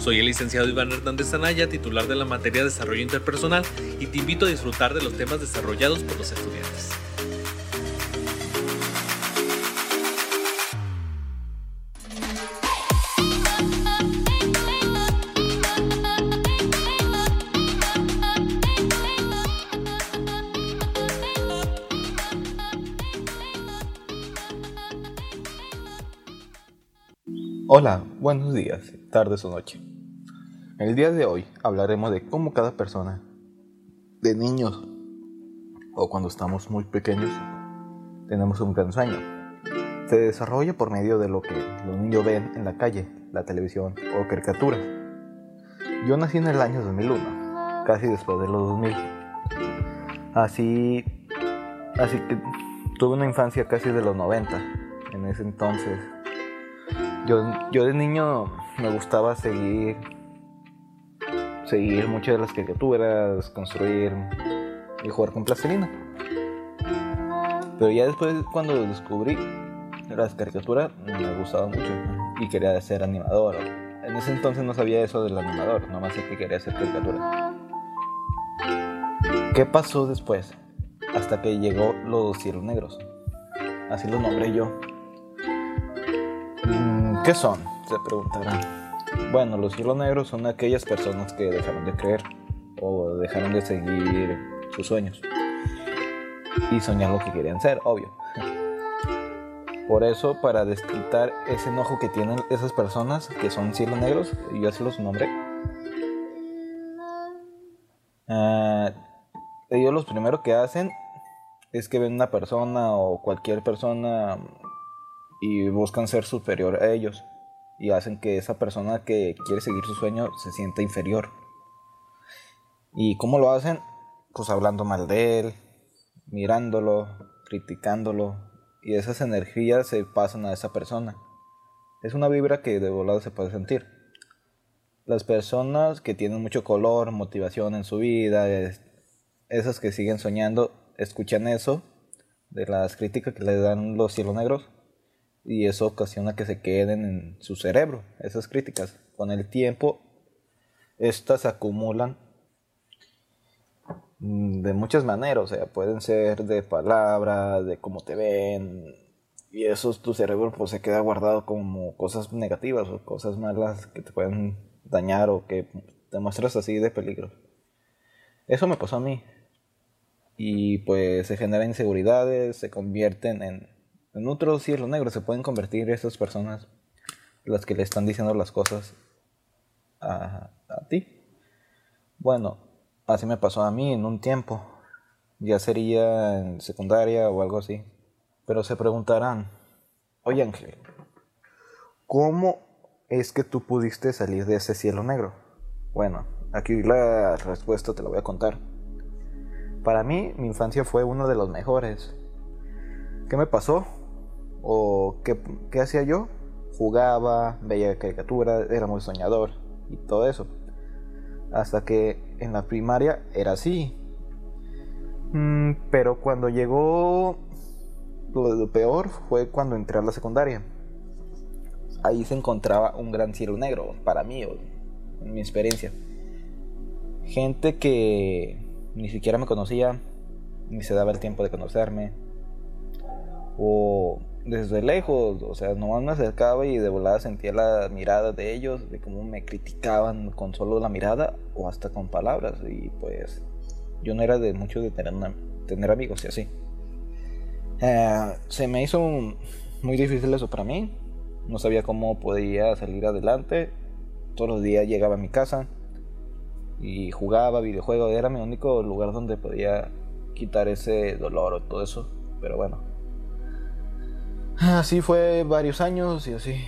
Soy el licenciado Iván Hernández Zanaya, titular de la materia de Desarrollo Interpersonal, y te invito a disfrutar de los temas desarrollados por los estudiantes. Hola, buenos días, tardes o noche. El día de hoy hablaremos de cómo cada persona, de niños o cuando estamos muy pequeños, tenemos un gran sueño. Se desarrolla por medio de lo que los niños ven en la calle, la televisión o caricaturas. Yo nací en el año 2001, casi después de los 2000. Así, así que tuve una infancia casi de los 90. En ese entonces, yo, yo de niño me gustaba seguir seguir muchas de las caricaturas, construir y jugar con plastilina. Pero ya después cuando descubrí las caricaturas me gustaba mucho y quería ser animador. En ese entonces no sabía eso del animador, nomás sé que quería hacer caricatura. ¿Qué pasó después? Hasta que llegó los cielos negros. Así los nombré yo. Mm, ¿Qué son? Se preguntarán. Bueno, los hilos negros son aquellas personas que dejaron de creer o dejaron de seguir sus sueños y soñar lo que querían ser, obvio. Por eso, para descritar ese enojo que tienen esas personas que son cielos negros, yo así los nombré. Uh, ellos lo primero que hacen es que ven una persona o cualquier persona y buscan ser superior a ellos y hacen que esa persona que quiere seguir su sueño se sienta inferior. ¿Y cómo lo hacen? Pues hablando mal de él, mirándolo, criticándolo, y esas energías se pasan a esa persona. Es una vibra que de volada se puede sentir. Las personas que tienen mucho color, motivación en su vida, esas que siguen soñando, escuchan eso de las críticas que le dan los cielos negros y eso ocasiona que se queden en su cerebro, esas críticas. Con el tiempo, estas acumulan mm, de muchas maneras, o sea, pueden ser de palabras, de cómo te ven, y eso tu cerebro pues se queda guardado como cosas negativas o cosas malas que te pueden dañar o que te muestras así de peligro. Eso me pasó a mí. Y pues se generan inseguridades, se convierten en en otro cielo negro se pueden convertir esas personas las que le están diciendo las cosas a, a ti. Bueno, así me pasó a mí en un tiempo. Ya sería en secundaria o algo así. Pero se preguntarán, oye Ángel, ¿cómo es que tú pudiste salir de ese cielo negro? Bueno, aquí la respuesta te la voy a contar. Para mí, mi infancia fue uno de los mejores. ¿Qué me pasó? ¿O qué, qué hacía yo? Jugaba, veía caricatura, era muy soñador y todo eso. Hasta que en la primaria era así. Mm, pero cuando llegó lo, peor fue cuando entré a la secundaria. Ahí se encontraba un gran cielo negro, para mí, en mi experiencia. Gente que ni siquiera me conocía, ni se daba el tiempo de conocerme. O desde lejos, o sea, nomás me acercaba y de volada sentía la mirada de ellos, de cómo me criticaban con solo la mirada o hasta con palabras. Y pues yo no era de mucho de tener, amigos y así. Eh, se me hizo muy difícil eso para mí. No sabía cómo podía salir adelante. Todos los días llegaba a mi casa y jugaba videojuegos. Era mi único lugar donde podía quitar ese dolor o todo eso. Pero bueno, Así fue varios años y así.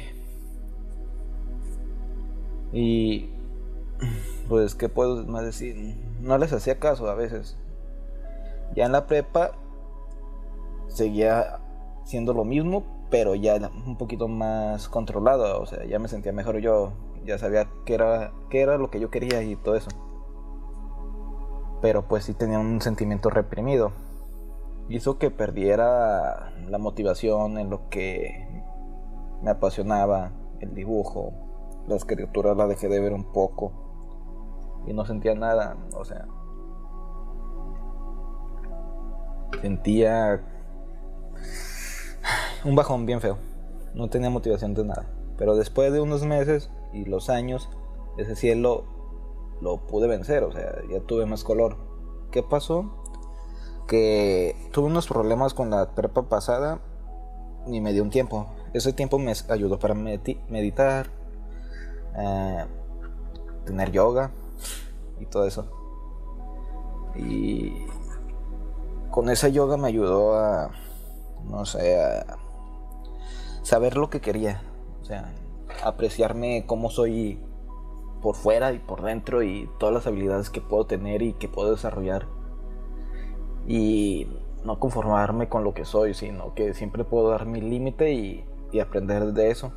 Y pues, ¿qué puedo más decir? No les hacía caso a veces. Ya en la prepa seguía siendo lo mismo, pero ya un poquito más controlado, o sea, ya me sentía mejor yo, ya sabía qué era, qué era lo que yo quería y todo eso. Pero pues sí tenía un sentimiento reprimido. Hizo que perdiera la motivación en lo que me apasionaba, el dibujo, las criaturas la dejé de ver un poco y no sentía nada, o sea, sentía un bajón bien feo. No tenía motivación de nada. Pero después de unos meses y los años, ese cielo lo pude vencer. O sea, ya tuve más color. ¿Qué pasó? Que tuve unos problemas con la prepa pasada y me dio un tiempo. Ese tiempo me ayudó para meditar, eh, tener yoga y todo eso. Y con esa yoga me ayudó a, no sé, a saber lo que quería. O sea, apreciarme cómo soy por fuera y por dentro y todas las habilidades que puedo tener y que puedo desarrollar. Y no conformarme con lo que soy, sino que siempre puedo dar mi límite y, aprender de eso.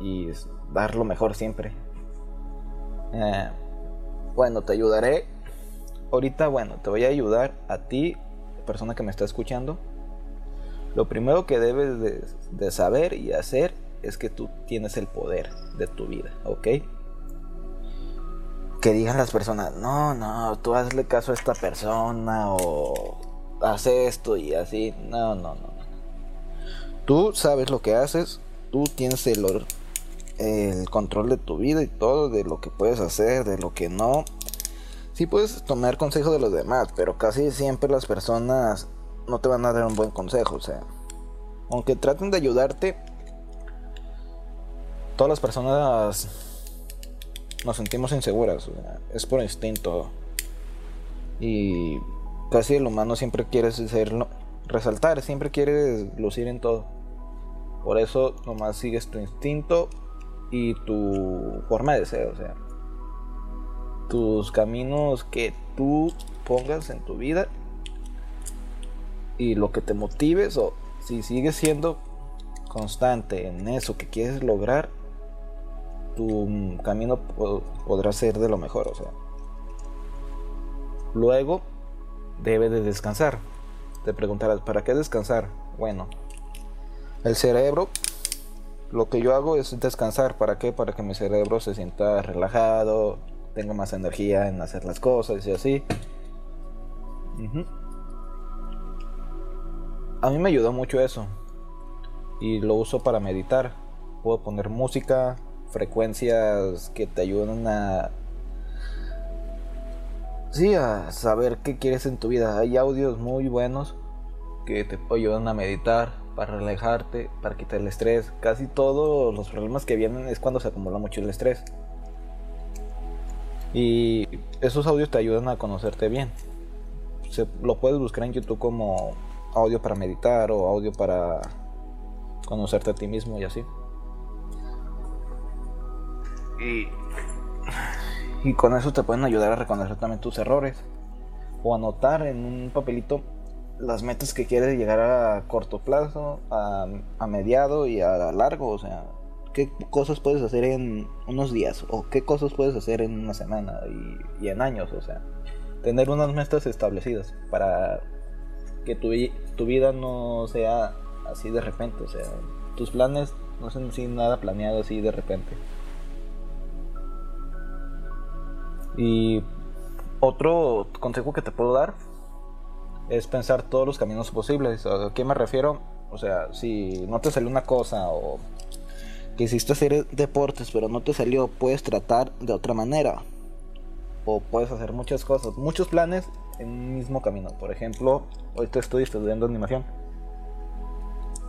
Y dar lo mejor siempre. Eh, bueno, te ayudaré. Ahorita, bueno, te voy a ayudar a ti, persona que me está escuchando, lo primero que debes de, saber y hacer es que tú tienes el poder de tu vida, ¿ok? Que digan las personas, no, no, tú hazle caso a esta persona o haz esto y así. No, no, no. Tú sabes lo que haces, tú tienes el, el control de tu vida y todo, de lo que puedes hacer, de lo que no. Sí puedes tomar consejo de los demás, pero casi siempre las personas no te van a dar un buen consejo. O sea, aunque traten de ayudarte, todas las personas nos sentimos inseguras. es por instinto. Y casi el humano siempre quiere serlo, resaltar, siempre quiere lucir en todo. Por eso nomás sigues tu instinto y tu forma de ser, o sea, tus caminos que tú pongas en tu vida y lo que te motives o si sigues siendo constante en eso que quieres lograr, tu camino podrá ser de lo mejor, o sea. Luego debe de descansar. Te preguntarás, ¿para qué descansar? Bueno, el cerebro, lo que yo hago es descansar. ¿Para qué? Para que mi cerebro se sienta relajado, tenga más energía en hacer las cosas y así a mí me ayudó mucho eso. Y lo uso para meditar. Puedo poner música, frecuencias que te ayudan a... Sí, a saber qué quieres en tu vida. Hay audios muy buenos que te ayudan a meditar, para relajarte, para quitar el estrés. Casi todos los problemas que vienen es cuando se acumula mucho el estrés. Y esos audios te ayudan a conocerte bien. Lo puedes buscar en YouTube como audio para meditar o audio para conocerte a ti mismo y así. Y, y con eso te pueden ayudar a reconocer también tus errores. O anotar en un papelito las metas que quieres llegar a corto plazo, a, a mediado y a largo, o sea, qué cosas puedes hacer en unos días o qué cosas puedes hacer en una semana y, y en años, o sea, tener unas metas establecidas para que tu, tu vida no sea así de repente, o sea, tus planes no son sin nada planeado así de repente. Y otro consejo que te puedo dar es pensar todos los caminos posibles. ¿A qué me refiero? O sea, si no te salió una cosa o quisiste hacer deportes pero no te salió, puedes tratar de otra manera. O puedes hacer muchas cosas, muchos planes en un mismo camino. Por ejemplo, ahorita estoy estudiando animación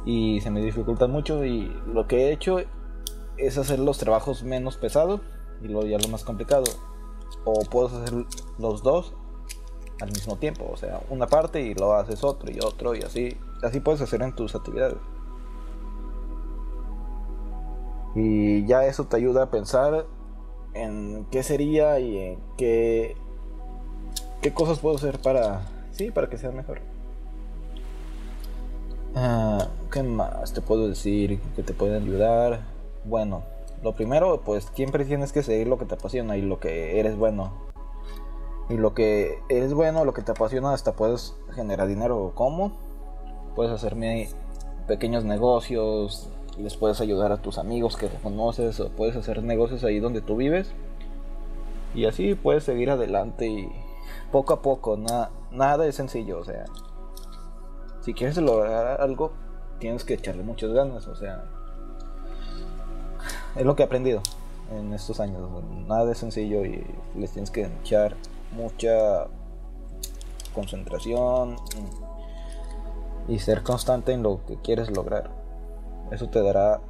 y se me dificulta mucho y lo que he hecho es hacer los trabajos menos pesados y luego ya lo más complicado. O puedes hacer los dos al mismo tiempo, o sea, una parte y lo haces otro y otro y así, así puedes hacer en tus actividades. Y ya eso te ayuda a pensar en qué sería y en qué, qué cosas puedo hacer para, sí, para que sea mejor. Ah, ¿Qué más te puedo decir que te puede ayudar? Bueno, lo primero, pues siempre tienes que seguir lo que te apasiona y lo que eres bueno. Y lo que eres bueno, lo que te apasiona, hasta puedes generar dinero. ¿Cómo? Puedes hacerme pequeños negocios, les puedes ayudar a tus amigos que conoces, o puedes hacer negocios ahí donde tú vives. Y así puedes seguir adelante y poco a poco, nada es sencillo, o sea, si quieres lograr algo, tienes que echarle muchas ganas, o sea, es lo que he aprendido en estos años, nada es sencillo y les tienes que echar mucha concentración y ser constante en lo que quieres lograr. Eso te dará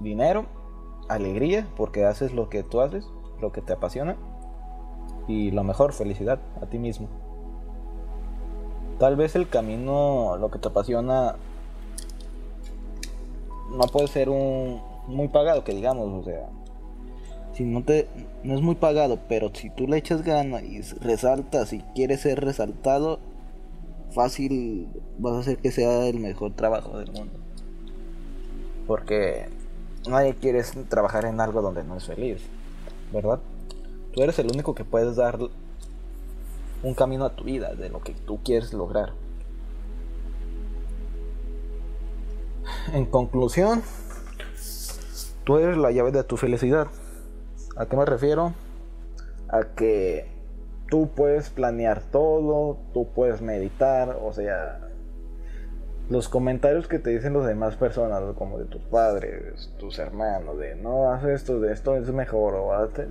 dinero, alegría, porque haces lo que tú haces, lo que te apasiona, y lo mejor, felicidad a ti mismo. Tal vez el camino, lo que te apasiona, no puede ser un muy pagado, que digamos, o sea, si no te no es muy pagado, pero si tú le echas ganas y resaltas y quieres ser resaltado, fácil vas a hacer que sea el mejor trabajo del mundo. Porque nadie quiere trabajar en algo donde no es feliz, ¿verdad? Tú eres el único que puedes dar un camino a tu vida de lo que tú quieres lograr. En conclusión, tú eres la llave de tu felicidad. ¿A qué me refiero? A que tú puedes planear todo, tú puedes meditar, o sea, los comentarios que te dicen los demás personas, como de tus padres, tus hermanos, de no haz esto, de esto es mejor, o hazte...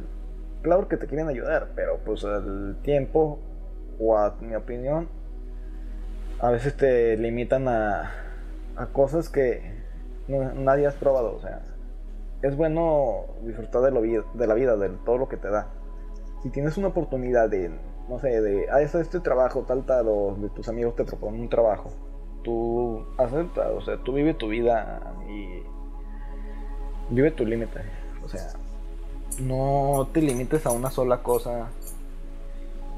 claro que te quieren ayudar, pero pues al tiempo, o a mi opinión, a veces te limitan a, a cosas que nadie has probado, o sea, es bueno disfrutar de, lo, de la vida, de todo lo que te da. Si tienes una oportunidad de, no sé, de, ah, este trabajo, tal, tal, o de tus amigos te proponen un trabajo, tú acepta, o sea, tú vive tu vida y vive tu límite. O sea, no te limites a una sola cosa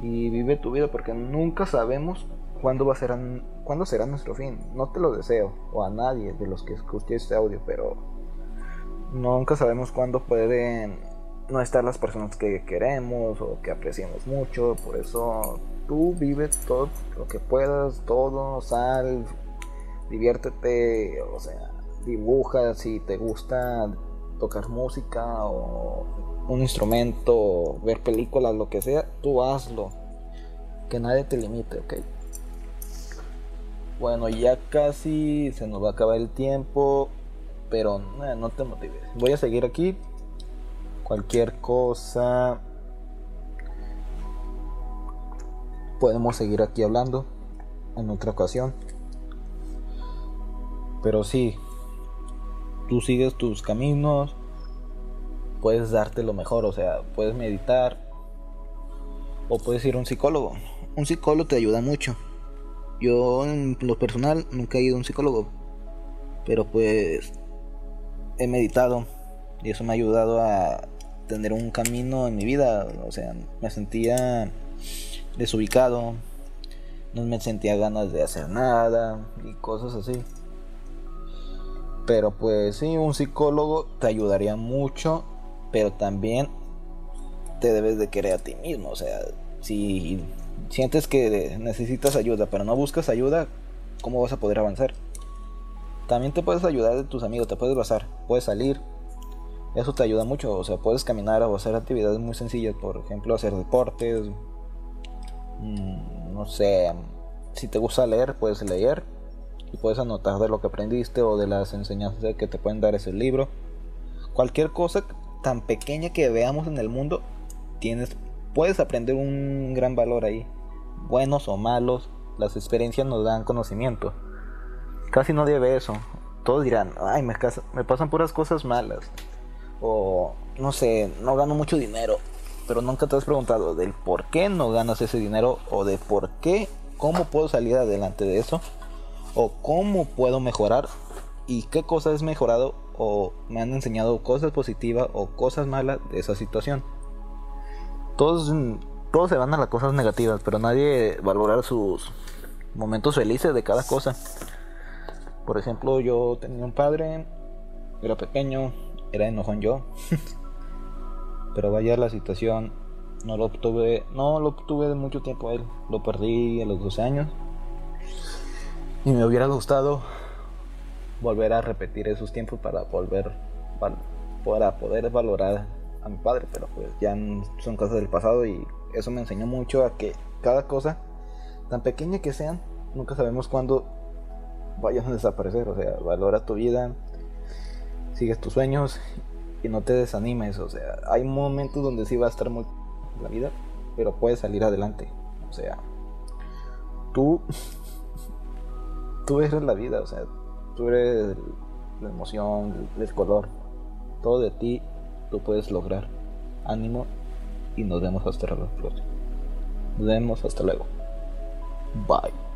y vive tu vida porque nunca sabemos cuándo va a ser cuándo será nuestro fin. No te lo deseo o a nadie de los que escuche este audio, pero nunca sabemos cuándo pueden no estar las personas que queremos o que apreciamos mucho, por eso tú vive todo lo que puedas, todo, sal, diviértete, o sea, dibuja si te gusta tocar música o un instrumento, ver películas, lo que sea, tú hazlo. Que nadie te limite, ¿ok? Bueno, ya casi se nos va a acabar el tiempo, pero eh, no te motives. Voy a seguir aquí. Cualquier cosa podemos seguir aquí hablando en otra ocasión. Pero sí, tú sigues tus caminos, puedes darte lo mejor, o sea, puedes meditar o puedes ir a un psicólogo. Un psicólogo te ayuda mucho. Yo en lo personal nunca he ido a un psicólogo, pero pues he meditado y eso me ha ayudado a tener un camino en mi vida, o sea, me sentía desubicado, no me sentía ganas de hacer nada y cosas así. Pero pues sí, un psicólogo te ayudaría mucho, pero también te debes de querer a ti mismo. O sea, si sientes que necesitas ayuda, pero no buscas ayuda, ¿cómo vas a poder avanzar? También te puedes ayudar de tus amigos, te puedes basar, puedes salir. Eso te ayuda mucho, o sea, puedes caminar o hacer actividades muy sencillas, por ejemplo, hacer deportes, Mm, no sé, si te gusta leer, puedes leer y puedes anotar de lo que aprendiste o de las enseñanzas que te pueden dar ese libro. Cualquier cosa tan pequeña que veamos en el mundo, tienes, puedes aprender un gran valor ahí. Buenos o malos, las experiencias nos dan conocimiento. Casi nadie ve eso. Todos dirán, ay, me, me pasan puras cosas malas. O, no sé, no gano mucho dinero pero nunca te has preguntado del por qué no ganas ese dinero o de por qué, cómo puedo salir adelante de eso o cómo puedo mejorar y qué cosas he mejorado o me han enseñado cosas positivas o cosas malas de esa situación. todos, todos se van a las cosas negativas, pero nadie valora sus momentos felices de cada cosa. Por ejemplo, yo tenía un padre, era pequeño, era enojón yo. pero vaya la situación, no lo obtuve, no lo obtuve de mucho tiempo a él, lo perdí a los 12 años. Y me hubiera gustado volver a repetir esos tiempos para volver para poder valorar a mi padre, pero pues ya son cosas del pasado y eso me enseñó mucho a que cada cosa, tan pequeña que sean, nunca sabemos cuándo vayan a desaparecer, o sea, valora tu vida, sigues tus sueños y no te desanimes, o sea, hay momentos donde sí va a estar muy la vida, pero puedes salir adelante, o sea, tú tú eres la vida, o sea, tú eres la emoción, el color, todo de ti lo puedes lograr. Ánimo y nos vemos hasta la próxima. Nos vemos hasta luego. Bye.